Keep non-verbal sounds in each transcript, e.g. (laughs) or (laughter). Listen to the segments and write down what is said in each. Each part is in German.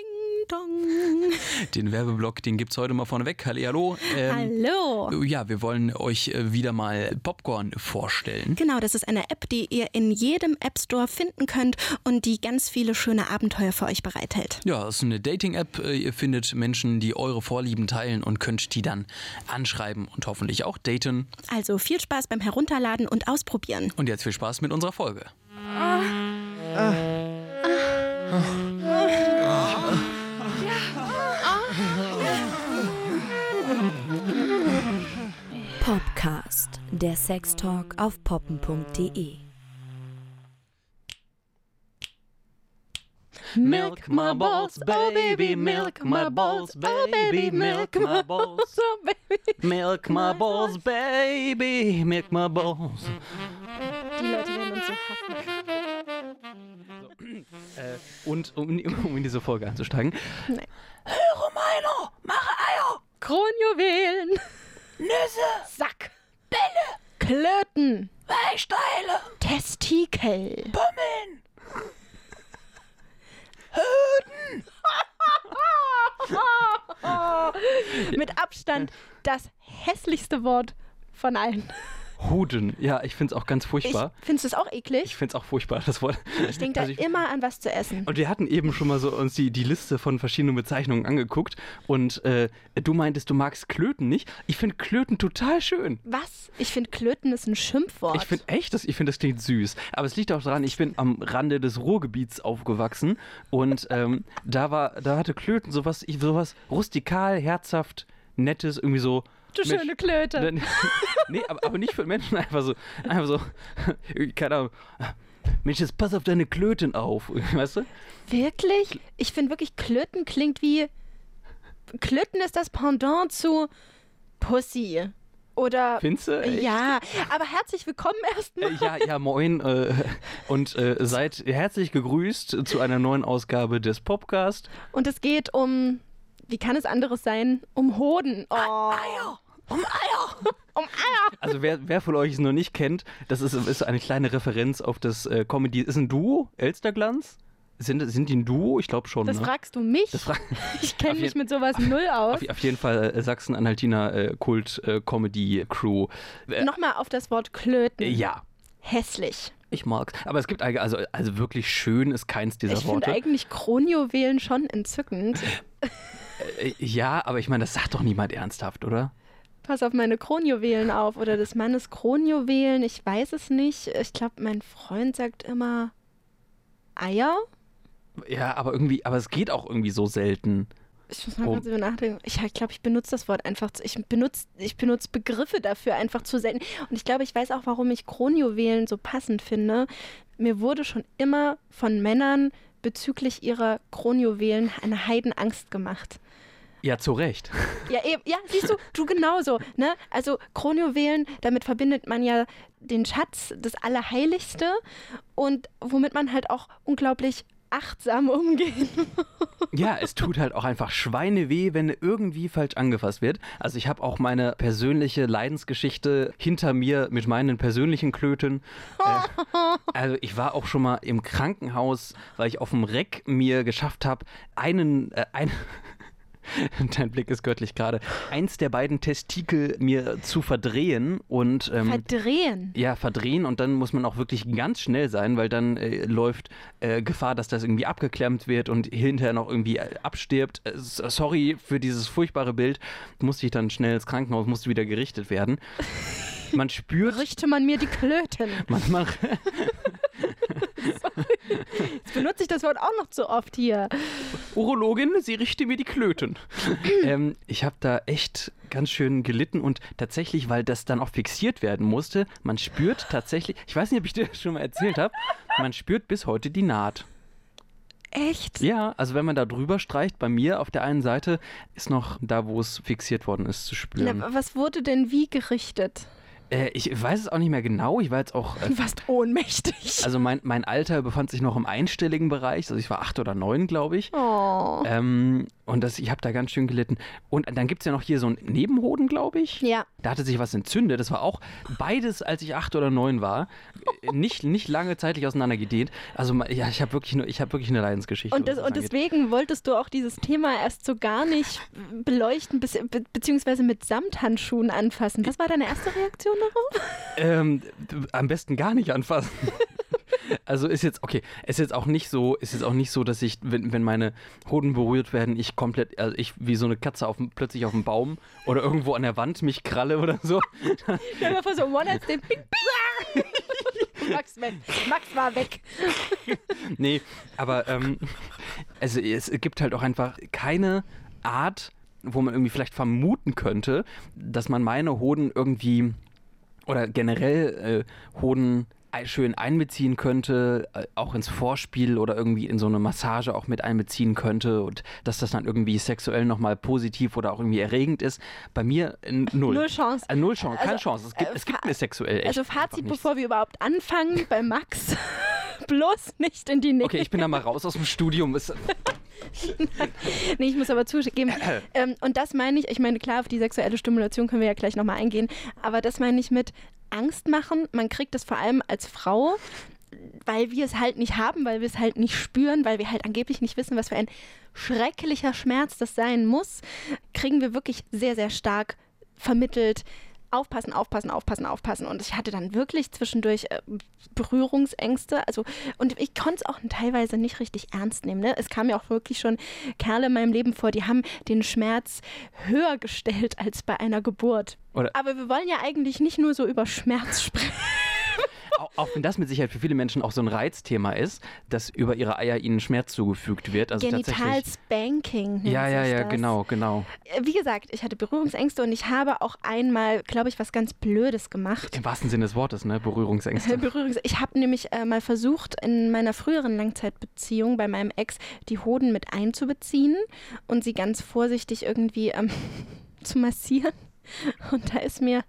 Ding dong. Den Werbeblock, den gibt's heute mal vorneweg. Hallo. Ähm, Hallo. Ja, wir wollen euch äh, wieder mal Popcorn vorstellen. Genau, das ist eine App, die ihr in jedem App Store finden könnt und die ganz viele schöne Abenteuer für euch bereithält. Ja, es ist eine Dating-App. Äh, Ihr findet Menschen, die eure Vorlieben teilen und könnt die dann anschreiben und hoffentlich auch daten. Also viel Spaß beim Herunterladen und Ausprobieren. Und jetzt viel Spaß mit unserer Folge. Popcast, der Sextalk auf poppen.de. Milk my balls, baby, milk my balls, baby, milk my balls. (laughs) Milk my balls, baby, milk my balls. Die Leute werden uns so hassen. Und um, um in diese Folge einzusteigen. Nee. Höre meiner, mache Eier, Kronjuwelen, Nüsse, Sack, Klöten, Weichsteile, Testikel. Pummeln. (laughs) Mit Abstand das hässlichste Wort von allen. Huden, ja, ich finde es auch ganz Ich, furchtbar. findest du es auch eklig? Ich finde es auch furchtbar, das Wort. Ich denke da Also ich- immer an was zu essen. Und wir hatten eben schon mal so uns die, die Liste von verschiedenen Bezeichnungen angeguckt und äh, du meintest, du magst Klöten nicht. Ich finde Klöten total schön. Was? Ich finde Klöten ist ein Schimpfwort. Ich finde echt, das, ich finde das klingt süß. Aber es liegt auch daran, ich bin am Rande des Ruhrgebiets aufgewachsen und ähm, da war, da hatte Klöten sowas, ich, sowas rustikal, herzhaft, nettes, irgendwie so. Du Mensch, schöne Klöte. (laughs) nee, aber, aber nicht für Menschen, einfach so, einfach so, (laughs) keine Ahnung. Mensch, jetzt pass auf deine Klöten auf, (laughs) weißt du? Wirklich? Ich finde wirklich, Klöten klingt wie. Klöten ist das Pendant zu Pussy. Oder. Findest du? Ja, aber herzlich willkommen erstmal. Äh, Ja, ja, moin äh, und äh, seid herzlich gegrüßt zu einer neuen Ausgabe des Popcast. Und es geht um. Wie kann es anderes sein? Um Hoden. Oh. Eier! Um Eier! (laughs) Um Eier. Also wer, wer von euch es noch nicht kennt, das ist, ist eine kleine Referenz auf das äh, Comedy. Ist ein Duo, Elsterglanz? Sind, sind die ein Duo? Ich glaube schon. Das ne? fragst du mich? Das fra (laughs) ich kenne mich mit sowas null aus. auf, auf jeden Fall äh, Sachsen-Anhaltiner äh, Kult-Comedy-Crew. Äh, Nochmal auf das Wort Klöten. äh, ja, Hässlich. ich mag's. Aber es gibt eigentlich, also, also wirklich schön ist keins dieser Ich finde Worte. eigentlich Kronjuwelen schon entzückend. (laughs) Äh, ja, aber ich meine, das sagt doch niemand ernsthaft, oder? Pass auf meine Kronjuwelen auf oder des Mannes Kronjuwelen. Ich weiß es nicht. Ich glaube, mein Freund sagt immer Eier. Ja, aber irgendwie, aber es geht auch irgendwie so selten. Ich muss mal Oh. kurz über nachdenken. Ich glaube, ich benutze das Wort einfach. Zu, ich benutze ich benutze Begriffe dafür einfach zu selten. Und ich glaube, ich weiß auch, warum ich Kronjuwelen so passend finde. Mir wurde schon immer von Männern bezüglich ihrer Kronjuwelen eine Heidenangst gemacht. Ja, zu Recht. Ja, eben, ja, siehst du, du genauso. Ne? Also Kronjuwelen, damit verbindet man ja den Schatz, das Allerheiligste und womit man halt auch unglaublich achtsam umgehen. (laughs) Ja, es tut halt auch einfach Schweineweh, wenn irgendwie falsch angefasst wird. Also ich habe auch meine persönliche Leidensgeschichte hinter mir mit meinen persönlichen Klöten. Äh, also ich war auch schon mal im Krankenhaus, weil ich auf dem Reck mir geschafft habe, einen, äh, ein, (laughs) Dein Blick ist göttlich gerade. Eins der beiden Testikel mir zu verdrehen und ähm, Verdrehen. ja, verdrehen und dann muss man auch wirklich ganz schnell sein, weil dann äh, läuft äh, Gefahr, dass das irgendwie abgeklemmt wird und hinterher noch irgendwie äh, abstirbt. Äh, sorry für dieses furchtbare Bild. Musste ich dann schnell ins Krankenhaus, musste wieder gerichtet werden. Man spürt, Richte man mir die Klöten. man, man, (laughs) Jetzt benutze ich das Wort auch noch zu oft hier. Urologin, sie richte mir die Klöten. (clears throat) ähm, ich habe da echt ganz schön gelitten und tatsächlich, weil das dann auch fixiert werden musste, man spürt tatsächlich, ich weiß nicht, ob ich dir das schon mal erzählt habe, man spürt bis heute die Naht. Echt? Ja, also wenn man da drüber streicht, bei mir auf der einen Seite ist noch da, wo es fixiert worden ist, zu spüren. Na, was wurde denn wie gerichtet? Äh, ich weiß es auch nicht mehr genau. Ich war jetzt auch. Äh, Du warst ohnmächtig. also mein, mein Alter befand sich noch im einstelligen Bereich. Also ich war acht oder neun, glaube ich. oh. Ähm, und das, ich habe da ganz schön gelitten. Und dann gibt es ja noch hier so einen Nebenhoden, glaube ich. Ja. Da hatte sich was entzündet. Das war auch beides, als ich acht oder neun war. Äh, Nicht, nicht lange zeitlich auseinandergedehnt. Also ma- ja, ich habe wirklich, nur- ich hab wirklich eine Leidensgeschichte. Und, das, was und deswegen wolltest du auch dieses Thema erst so gar nicht beleuchten, be, beziehungsweise mit Samthandschuhen anfassen. Was war deine erste Reaktion darauf? Ähm, am besten gar nicht anfassen. (laughs) Also ist jetzt, okay, ist jetzt auch nicht so, ist jetzt auch nicht so, dass ich, wenn, wenn meine Hoden berührt werden, ich komplett, also ich wie so eine Katze auf, plötzlich auf dem Baum oder irgendwo an der Wand mich kralle oder so. (laughs) Dir mal vor, so one night stand. (laughs) Max. Max war weg. Nee, aber ähm, also es gibt halt auch einfach keine Art, wo man irgendwie vielleicht vermuten könnte, dass man meine Hoden irgendwie oder generell äh, Hoden schön einbeziehen könnte, äh, auch ins Vorspiel oder irgendwie in so eine Massage auch mit einbeziehen könnte und dass das dann irgendwie sexuell nochmal positiv oder auch irgendwie erregend ist. Bei mir äh, null. Null Chance. Äh, null Chance, keine Also, Chance. Es gibt, äh, es gibt mir sexuell echt Also Fazit, bevor wir überhaupt anfangen, bei Max. (laughs) Bloß nicht in die Nähe. Okay, ich bin da mal raus aus dem Studium. (laughs) (laughs) Nee, ich muss aber zugeben. (clears throat) ähm, und das meine ich, ich meine, klar, auf die sexuelle Stimulation können wir ja gleich nochmal eingehen, aber das meine ich mit Angst machen. Man kriegt das vor allem als Frau, weil wir es halt nicht haben, weil wir es halt nicht spüren, weil wir halt angeblich nicht wissen, was für ein schrecklicher Schmerz das sein muss, kriegen wir wirklich sehr, sehr stark vermittelt. Aufpassen, aufpassen, aufpassen, aufpassen. Und ich hatte dann wirklich zwischendurch äh, Berührungsängste. Also, und ich konnte es auch teilweise nicht richtig ernst nehmen. Ne? Es kam ja auch wirklich schon Kerle in meinem Leben vor, die haben den Schmerz höher gestellt als bei einer Geburt. Oder- Aber wir wollen ja eigentlich nicht nur so über Schmerz sprechen. Auch, wenn das mit Sicherheit für viele Menschen auch so ein Reizthema ist, dass über ihre Eier ihnen Schmerz zugefügt wird. Also. Genital-Spanking. nennt Ja, ja, ja, das. genau, genau. Äh, Wie gesagt, ich hatte Berührungsängste und ich habe auch einmal, glaube ich, was ganz Blödes gemacht. Im wahrsten Sinne des Wortes, ne? Berührungsängste. (laughs) Berührungs ich habe nämlich äh, mal versucht, in meiner früheren Langzeitbeziehung bei meinem Ex die Hoden mit einzubeziehen und sie ganz vorsichtig irgendwie ähm, (laughs) zu massieren. (laughs) Und da ist mir,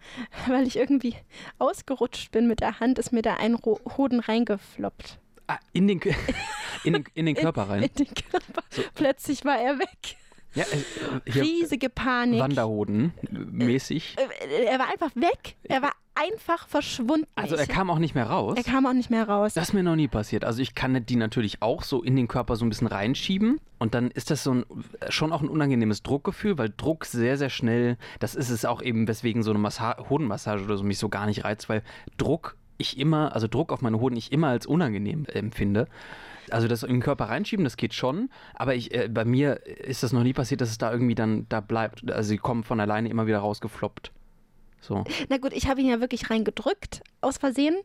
weil ich irgendwie ausgerutscht bin mit der Hand, ist mir da ein Hoden reingefloppt. Ah, in, den, (laughs) in, den, in den Körper rein. In den Körper. Plötzlich war er weg. Ja, äh, Riesige Panik. Wanderhoden äh, mäßig. Äh, Er war einfach weg. Er war einfach verschwunden. Also er kam auch nicht mehr raus. er kam auch nicht mehr raus. Das ist mir noch nie passiert. Also ich kann die natürlich auch so in den Körper so ein bisschen reinschieben und dann ist das so ein, schon auch ein unangenehmes Druckgefühl, weil Druck sehr, sehr schnell, das ist es auch eben, weswegen so eine Massa Hodenmassage oder so mich so gar nicht reizt, weil Druck ich immer, also Druck auf meine Hoden ich immer als unangenehm empfinde. Also das in den Körper reinschieben, das geht schon, aber ich, äh, bei mir ist das noch nie passiert, dass es da irgendwie dann da bleibt. Also sie kommen von alleine immer wieder rausgefloppt. So. Na gut, ich habe ihn ja wirklich reingedrückt aus Versehen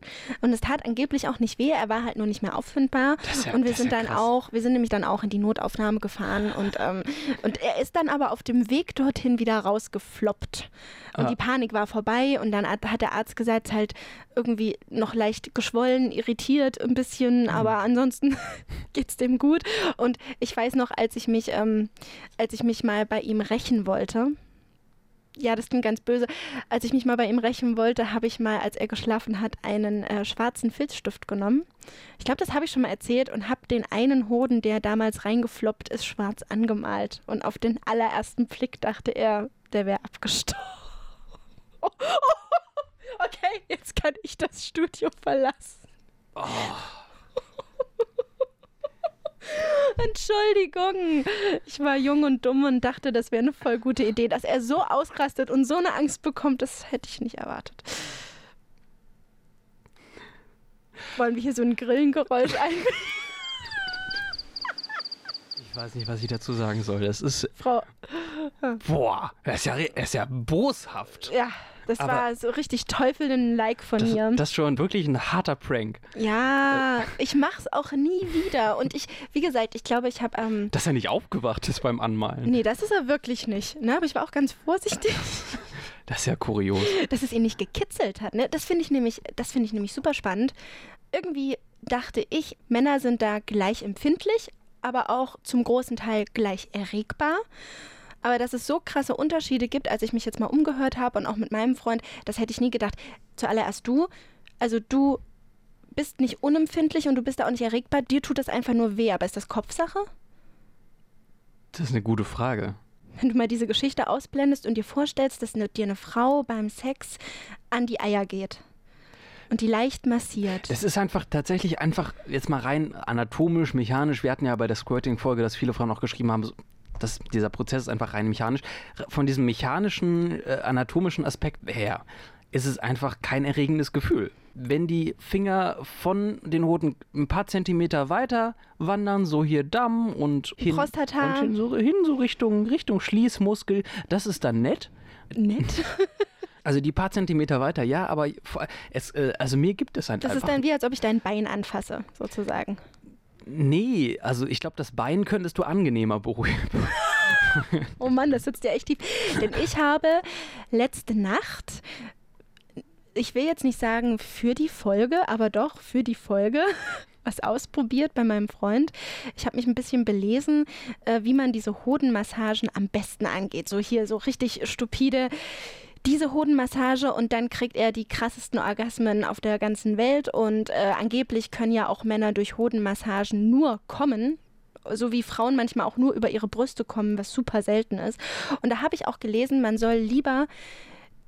und es tat angeblich auch nicht weh. Er war halt nur nicht mehr auffindbar ja- und wir sind ja dann krass. auch, wir sind nämlich dann auch in die Notaufnahme gefahren und ähm, und er ist dann aber auf dem Weg dorthin wieder rausgefloppt und Ah. die Panik war vorbei und dann hat hat der Arzt gesagt, halt irgendwie noch leicht geschwollen, irritiert ein bisschen, Mhm. aber ansonsten (laughs) geht's dem gut. Und ich weiß noch, als ich mich, ähm, als ich mich mal bei ihm rächen wollte, ja, das klingt ganz böse. Als ich mich mal bei ihm rächen wollte, habe ich mal, als er geschlafen hat, einen äh, schwarzen Filzstift genommen. Ich glaube, das habe ich schon mal erzählt und habe den einen Hoden, der damals reingefloppt ist, schwarz angemalt. Und auf den allerersten Blick dachte er, der wäre abgestorben. (laughs) Okay, jetzt kann ich das Studio verlassen. (laughs) Entschuldigung. Ich war jung und dumm und dachte, das wäre eine voll gute Idee. Dass er so ausrastet und so eine Angst bekommt, das hätte ich nicht erwartet. Wollen wir hier so ein Grillengeräusch ein? (laughs) Ich weiß nicht, was ich dazu sagen soll. Das ist, Frau, boah, er ist ja, er ist ja boshaft. ja, das Aber- war so richtig Teufel-Like von Das, mir. das ist schon wirklich ein harter Prank. ja, ich mach's auch nie wieder. Und ich, wie gesagt, ich glaube, ich habe ähm, Dass er nicht aufgewacht ist beim Anmalen. Nee, das ist er wirklich nicht. Ne? Aber ich war auch ganz vorsichtig, (laughs) Das ist ja kurios. dass es ihn nicht gekitzelt hat. Ne? Das finde ich nämlich, das finde ich nämlich super spannend. Irgendwie dachte ich, Männer sind da gleich empfindlich, aber auch zum großen Teil gleich erregbar. Aber dass es so krasse Unterschiede gibt, als ich mich jetzt mal umgehört habe und auch mit meinem Freund, das hätte ich nie gedacht. Zuallererst du, also du bist nicht unempfindlich und du bist da auch nicht erregbar, dir tut das einfach nur weh, aber ist das Kopfsache? Das ist eine gute Frage. Wenn du mal diese Geschichte ausblendest und dir vorstellst, dass dir eine Frau beim Sex an die Eier geht und die leicht massiert. Das ist einfach tatsächlich einfach jetzt mal rein anatomisch, mechanisch. Wir hatten ja bei der Squirting-Folge, dass viele Frauen auch geschrieben haben, dass dieser Prozess ist einfach rein mechanisch. Von diesem mechanischen, äh, anatomischen Aspekt her ist es einfach kein erregendes Gefühl. Wenn die Finger von den Hoden ein paar Zentimeter weiter wandern, so hier Damm und hin, Prostata. und hin, so, hin so Richtung, Richtung Schließmuskel, das ist dann nett. Nett. (laughs) Also die paar Zentimeter weiter, ja, aber es, äh, also mir gibt es halt Das einfach ist dann wie, als ob ich dein Bein anfasse, sozusagen. Nee, also ich glaube, das Bein könntest du angenehmer beruhigen. (laughs) Oh Mann, das sitzt ja echt tief. Denn ich habe letzte Nacht, ich will jetzt nicht sagen für die Folge, aber doch für die Folge, (laughs) was ausprobiert bei meinem Freund. Ich habe mich ein bisschen belesen, äh, wie man diese Hodenmassagen am besten angeht. So hier, so richtig stupide. Diese Hodenmassage und dann kriegt er die krassesten Orgasmen auf der ganzen Welt und äh, angeblich können ja auch Männer durch Hodenmassagen nur kommen, so wie Frauen manchmal auch nur über ihre Brüste kommen, was super selten ist. Und da habe ich auch gelesen, man soll lieber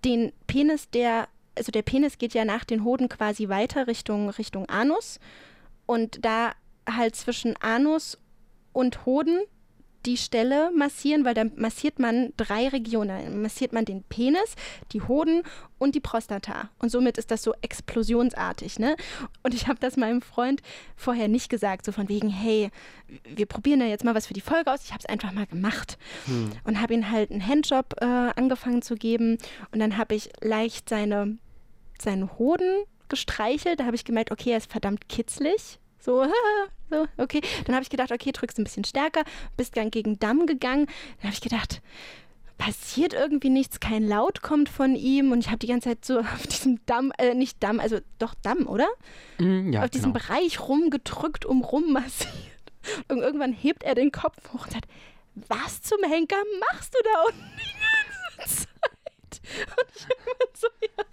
den Penis, der, also der Penis geht ja nach den Hoden quasi weiter Richtung, Richtung Anus. Und da halt zwischen Anus und Hoden die Stelle massieren, weil dann massiert man drei Regionen. Dann massiert man den Penis, die Hoden und die Prostata. Und somit ist das so explosionsartig. Ne? Und ich habe das meinem Freund vorher nicht gesagt, so von wegen, hey, wir probieren da jetzt mal was für die Folge aus. Ich habe es einfach mal gemacht und habe ihm halt einen Handjob äh, angefangen zu geben. Und dann habe ich leicht seine, seine Hoden gestreichelt. Da habe ich gemerkt, okay, er ist verdammt kitzlig. So, (laughs) so, okay. Dann habe ich gedacht, okay, drückst ein bisschen stärker, bist dann gegen Damm gegangen. Dann habe ich gedacht, passiert irgendwie nichts, kein Laut kommt von ihm und ich habe die ganze Zeit so (laughs) auf diesem Damm, äh, nicht Damm, also doch Damm, oder? Mm, ja, auf diesem genau. Bereich rumgedrückt, um rum massiert. (laughs) Und irgendwann hebt er den Kopf hoch und sagt, was zum Henker machst du da unten die ganze Zeit? (laughs) Und ich immer so, ja,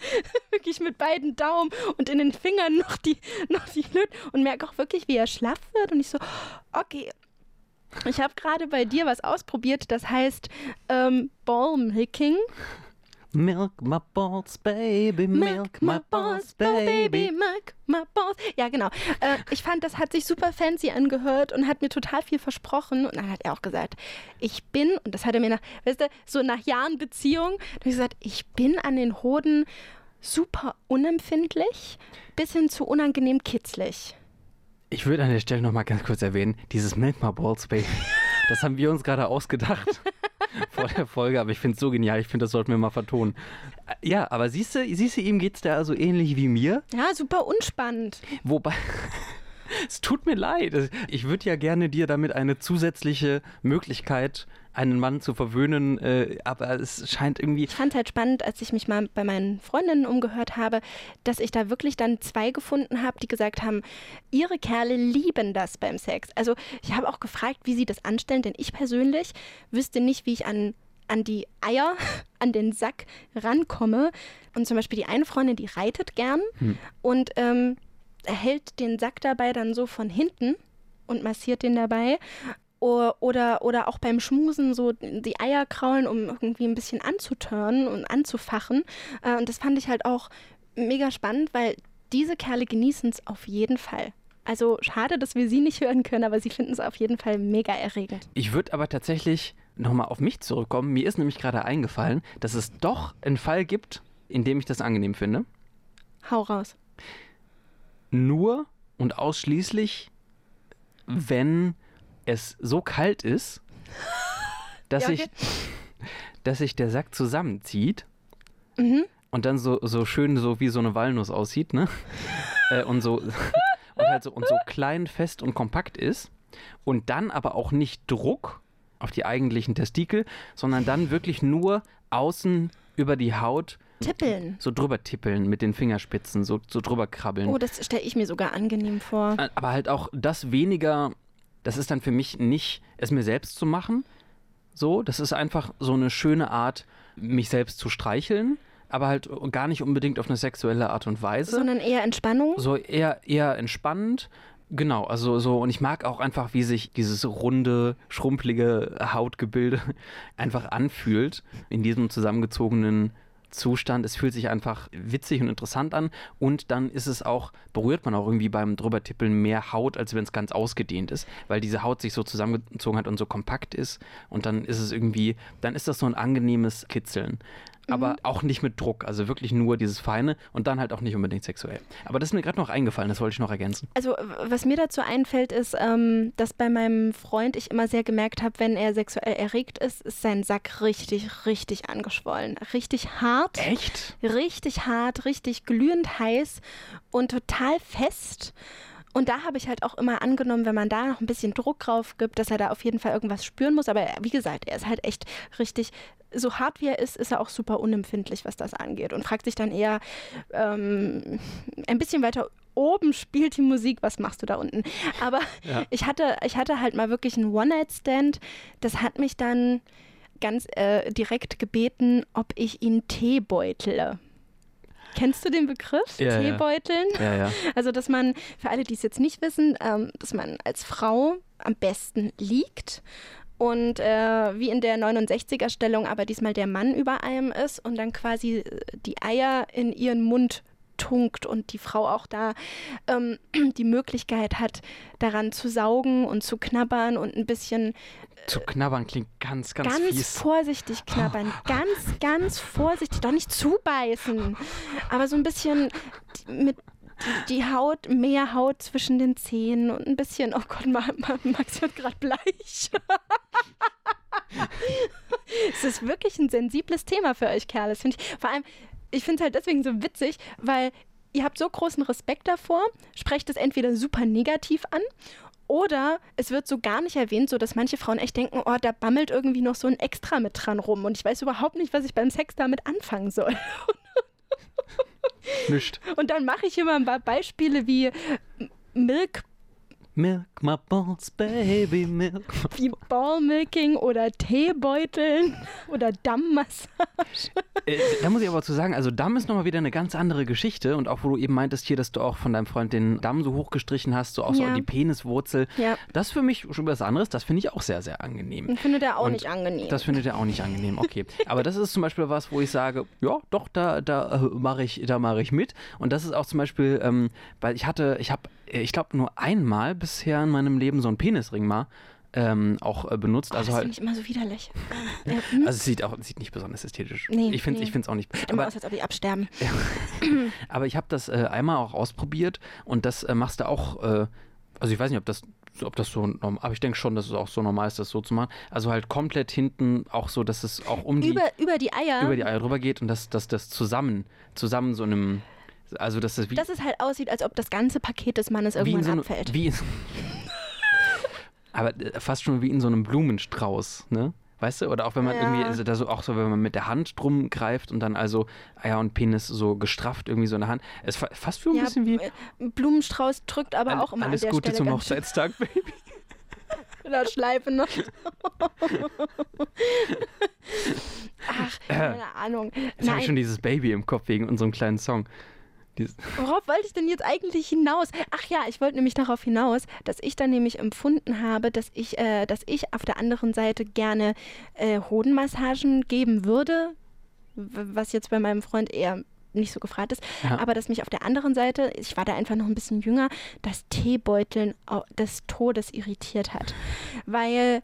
(laughs) wirklich mit beiden Daumen und in den Fingern noch die, (laughs) noch die Löt und merke auch wirklich, wie er schlaff wird. Und ich so, okay. Ich habe gerade bei dir was ausprobiert, das heißt ähm, Ballmilking. Milk my balls, baby, milk my balls, baby. milk my balls. Ja, genau. Äh, ich fand, das hat sich super fancy angehört und hat mir total viel versprochen. Und dann hat er auch gesagt, ich bin, und das hat er mir nach, weißt du, so nach Jahren Beziehung, da ich gesagt, ich bin an den Hoden super unempfindlich bis hin zu unangenehm kitzlig. Ich würde an der Stelle noch mal ganz kurz erwähnen, dieses Milk my balls, baby, (laughs) das haben wir uns gerade ausgedacht vor der Folge, aber ich finde es so genial, ich finde, das sollten wir mal vertonen. Äh, Ja, aber siehst du, siehst du, ihm geht es da also ähnlich wie mir, Ja, super unspannend. wobei... (laughs) Es tut mir leid. Ich würde ja gerne dir damit eine zusätzliche Möglichkeit, einen Mann zu verwöhnen, äh, aber es scheint irgendwie. Ich fand halt spannend, als ich mich mal bei meinen Freundinnen umgehört habe, dass ich da wirklich dann zwei gefunden habe, die gesagt haben, ihre Kerle lieben das beim Sex. Also ich habe auch gefragt, wie sie das anstellen, denn ich persönlich wüsste nicht, wie ich an an die Eier, (laughs) an den Sack rankomme. Und zum Beispiel die eine Freundin, die reitet gern und ähm, hält den Sack dabei dann so von hinten und massiert den dabei. Oder, oder auch beim Schmusen so die Eier kraulen, um irgendwie ein bisschen anzuturnen und anzufachen. Äh, Und das fand ich halt auch mega spannend, weil diese Kerle genießen es auf jeden Fall. Also schade, dass wir sie nicht hören können, aber sie finden es auf jeden Fall mega erregend. Ich würde aber tatsächlich nochmal auf mich zurückkommen. Mir ist nämlich gerade eingefallen, dass es doch einen Fall gibt, in dem ich das angenehm finde. Hau raus. Nur und ausschließlich, wenn es so kalt ist, (laughs) dass, Ja, okay. sich, (laughs) dass sich der Sack zusammenzieht Mhm. und dann so, so schön so wie so eine Walnuss aussieht, ne? (laughs) äh, und so und halt so und so klein, fest und kompakt ist und dann aber auch nicht Druck auf die eigentlichen Testikel, sondern dann wirklich nur außen über die Haut Tippeln. so drüber tippeln mit den Fingerspitzen, so, so drüber krabbeln. Oh, das stelle ich mir sogar angenehm vor. Aber halt auch das weniger, das ist dann für mich nicht, es mir selbst zu machen, So, das ist einfach so eine schöne Art, mich selbst zu streicheln, aber halt gar nicht unbedingt auf eine sexuelle Art und Weise. Sondern eher Entspannung. So eher, eher entspannend. Genau, also so, und ich mag auch einfach, wie sich dieses runde, schrumpelige Hautgebilde (laughs) einfach anfühlt in diesem zusammengezogenen Zustand. Es fühlt sich einfach witzig und interessant an. Und dann ist es auch, berührt man auch irgendwie beim drübertippeln mehr Haut, als wenn es ganz ausgedehnt ist, weil diese Haut sich so zusammengezogen hat und so kompakt ist. Und dann ist es irgendwie, dann ist das so ein angenehmes Kitzeln aber mhm. auch nicht mit Druck. Also wirklich nur dieses Feine und dann halt auch nicht unbedingt sexuell. Aber das ist mir gerade noch eingefallen, das wollte ich noch ergänzen. Also was mir dazu einfällt, ist, ähm, dass bei meinem Freund ich immer sehr gemerkt habe, wenn er sexuell erregt ist, ist sein Sack richtig, richtig angeschwollen. Richtig hart. Echt? Richtig hart, richtig glühend heiß und total fest. Und da habe ich halt auch immer angenommen, wenn man da noch ein bisschen Druck drauf gibt, dass er da auf jeden Fall irgendwas spüren muss. Aber wie gesagt, er ist halt echt richtig, so hart wie er ist, ist er auch super unempfindlich, was das angeht. Und fragt sich dann eher ähm, ein bisschen weiter oben spielt die Musik, was machst du da unten? Aber ja. ich, hatte, ich hatte halt mal wirklich einen One-Night-Stand. Das hat mich dann ganz äh, direkt gebeten, ob ich ihn Tee beutle. Kennst du den Begriff? Ja, Teebeuteln? Ja. ja, (laughs) Also, dass man, für alle, die es jetzt nicht wissen, ähm, dass man als Frau am besten liegt und äh, wie in der 69er-Stellung aber diesmal der Mann über einem ist und dann quasi äh, die Eier in ihren Mund tunkt und die Frau auch da ähm, (clears throat) die Möglichkeit hat, daran zu saugen und zu knabbern und ein bisschen. Äh, zu knabbern klingt ganz, ganz Ganz fies. vorsichtig knabbern. Ganz, ganz vorsichtig. Doch nicht zubeißen. Aber so ein bisschen mit die, die, Haut, mehr Haut zwischen den Zähnen und ein bisschen, oh Gott, Max wird gerade bleich. (laughs) es ist wirklich ein sensibles Thema für euch Kerle, finde ich. Vor allem, ich finde es halt deswegen so witzig, weil ihr habt so großen Respekt davor, sprecht es entweder super negativ an oder es wird so gar nicht erwähnt, so dass manche Frauen echt denken, oh, da bammelt irgendwie noch so ein Extra mit dran rum und ich weiß überhaupt nicht, was ich beim Sex damit anfangen soll. (laughs) Nicht. Und dann mache ich hier mal ein paar Beispiele wie Milk Milk my balls, baby milk. Wie Ballmilking oder Teebeuteln oder Dammmassage. Äh, da muss ich aber zu sagen, also Damm ist nochmal wieder eine ganz andere Geschichte und auch wo du eben meintest hier, dass du auch von deinem Freund den Damm so hochgestrichen hast, so auch ja. so die Peniswurzel. Ja. Das für mich schon was anderes, das finde ich auch sehr, sehr angenehm. Und findet er auch und nicht angenehm. Das findet er auch nicht angenehm, okay. aber das ist zum Beispiel was, wo ich sage, ja, doch, da, da äh, mache ich, da ich mit. Und das ist auch zum Beispiel, ähm, weil ich hatte, ich habe, ich glaube nur einmal bisher in meinem Leben so einen Penisring mal ähm, auch äh, benutzt. Oh, also das halt, finde ich immer so widerlich. (laughs) also es sieht auch sieht nicht besonders ästhetisch. Nee, ich finde es nee. auch nicht. Sieht immer aus, als ob die absterben. (laughs) aber ich habe das äh, einmal auch ausprobiert und das äh, machst du auch. Äh, also ich weiß nicht, ob das ob das so normal, aber ich denke schon, dass es auch so normal ist, das so zu machen. Also halt komplett hinten auch so, dass es auch um die über, über die Eier über die Eier drüber geht und dass, dass das zusammen zusammen so einem also dass das wie dass es halt aussieht, als ob das ganze Paket des Mannes irgendwann so abfällt. Wie aber äh, fast schon wie in so einem Blumenstrauß, ne? Weißt du? Oder auch wenn man ja. irgendwie, also da so, auch so, wenn man mit der Hand drum greift und dann also Eier und Penis so gestrafft irgendwie so in der Hand. Es fast für ein ja, bisschen wie. Äh, Blumenstrauß drückt aber All, auch immer Alles an der Gute Stelle zum Hochzeitstag, (laughs) Baby. Oder Schleife noch. (laughs) Ach, keine Ahnung. Jetzt habe ich schon dieses Baby im Kopf wegen unserem kleinen Song. Worauf wollte ich denn jetzt eigentlich hinaus? Ach ja, ich wollte nämlich darauf hinaus, dass ich dann nämlich empfunden habe, dass ich, äh, dass ich auf der anderen Seite gerne äh, Hodenmassagen geben würde, was jetzt bei meinem Freund eher nicht so gefragt ist, ja. aber dass mich auf der anderen Seite, ich war da einfach noch ein bisschen jünger, das Teebeuteln des Todes irritiert hat. Weil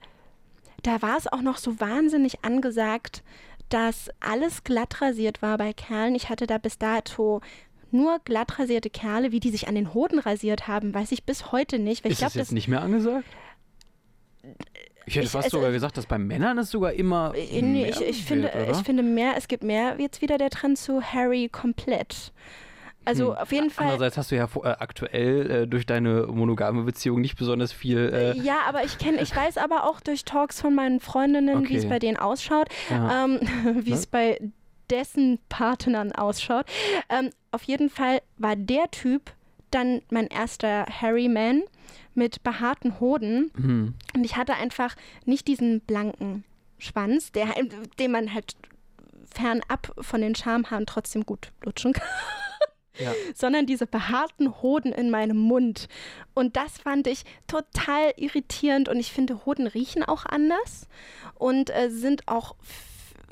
da war es auch noch so wahnsinnig angesagt, dass alles glatt rasiert war bei Kerlen. Ich hatte da bis dato nur glatt rasierte Kerle, wie die sich an den Hoden rasiert haben, weiß ich bis heute nicht. Weil ist ich glaub, das jetzt nicht mehr angesagt? Ich hätte ich, fast sogar gesagt, dass bei Männern es sogar immer. Äh, nee, ich, ich, finde, ich finde mehr, es gibt mehr jetzt wieder der Trend zu Harry komplett. Also hm. auf jeden Fall. Andererseits hast du ja äh, aktuell äh, durch deine monogame Beziehung nicht besonders viel. Äh ja, aber ich kenne, ich weiß aber auch durch Talks von meinen Freundinnen, okay. wie es bei denen ausschaut, ja. ähm, (laughs) wie es bei dessen Partnern ausschaut. Ähm, auf jeden Fall war der Typ dann mein erster Harry Man mit behaarten Hoden. Mhm. Und ich hatte einfach nicht diesen blanken Schwanz, der, den man halt fernab von den Schamhaaren trotzdem gut lutschen kann. Ja. (laughs) sondern diese behaarten Hoden in meinem Mund. Und das fand ich total irritierend und ich finde, Hoden riechen auch anders und äh, sind auch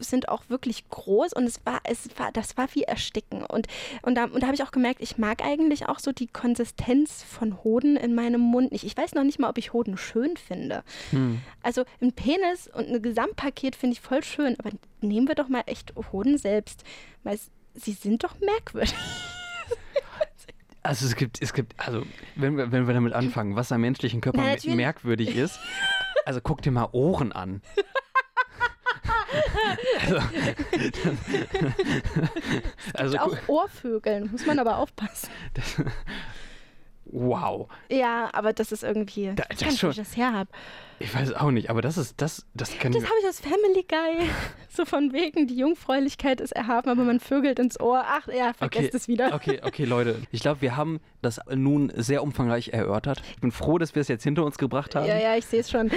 sind auch wirklich groß und es war, es war, das war wie Ersticken. Und, und da, und da habe ich auch gemerkt, ich mag eigentlich auch so die Konsistenz von Hoden in meinem Mund nicht. Ich weiß noch nicht mal, ob ich Hoden schön finde. Hm. Also ein Penis und ein Gesamtpaket finde ich voll schön, aber nehmen wir doch mal echt Hoden selbst, weil sie sind doch merkwürdig. (laughs) Also es gibt, es gibt, also wenn wir, wenn wir damit anfangen, was am menschlichen Körper Na, merkwürdig ist, also guck dir mal Ohren an. (laughs) also, (laughs) also auch Ohrvögeln, muss man aber aufpassen. das, wow. Ja, aber das ist irgendwie, Da- ich das weiß nicht, schon- ich das her habe. Ich weiß auch nicht, aber das ist, das, das kann Das habe ich aus Family Guy. (laughs) So von wegen, die Jungfräulichkeit ist erhaben, aber man vögelt ins Ohr. Ach ja, vergesst Okay, es wieder. Okay, okay, Leute. Ich glaube, wir haben das nun sehr umfangreich erörtert. Ich bin froh, dass wir es jetzt hinter uns gebracht haben. Ja, ja, ich sehe es schon.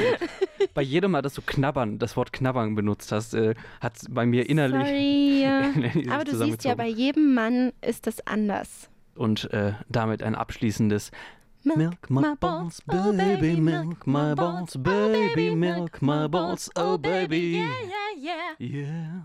Bei jedem Mal, dass du knabbern, das Wort knabbern benutzt hast, äh, hat es bei mir innerlich. Sorry. (laughs) Aber du siehst ja, bei jedem Mann ist das anders. Und äh, damit ein abschließendes Milk my balls, baby, milk my balls, baby, milk my balls, oh baby. Yeah, yeah, yeah. Yeah.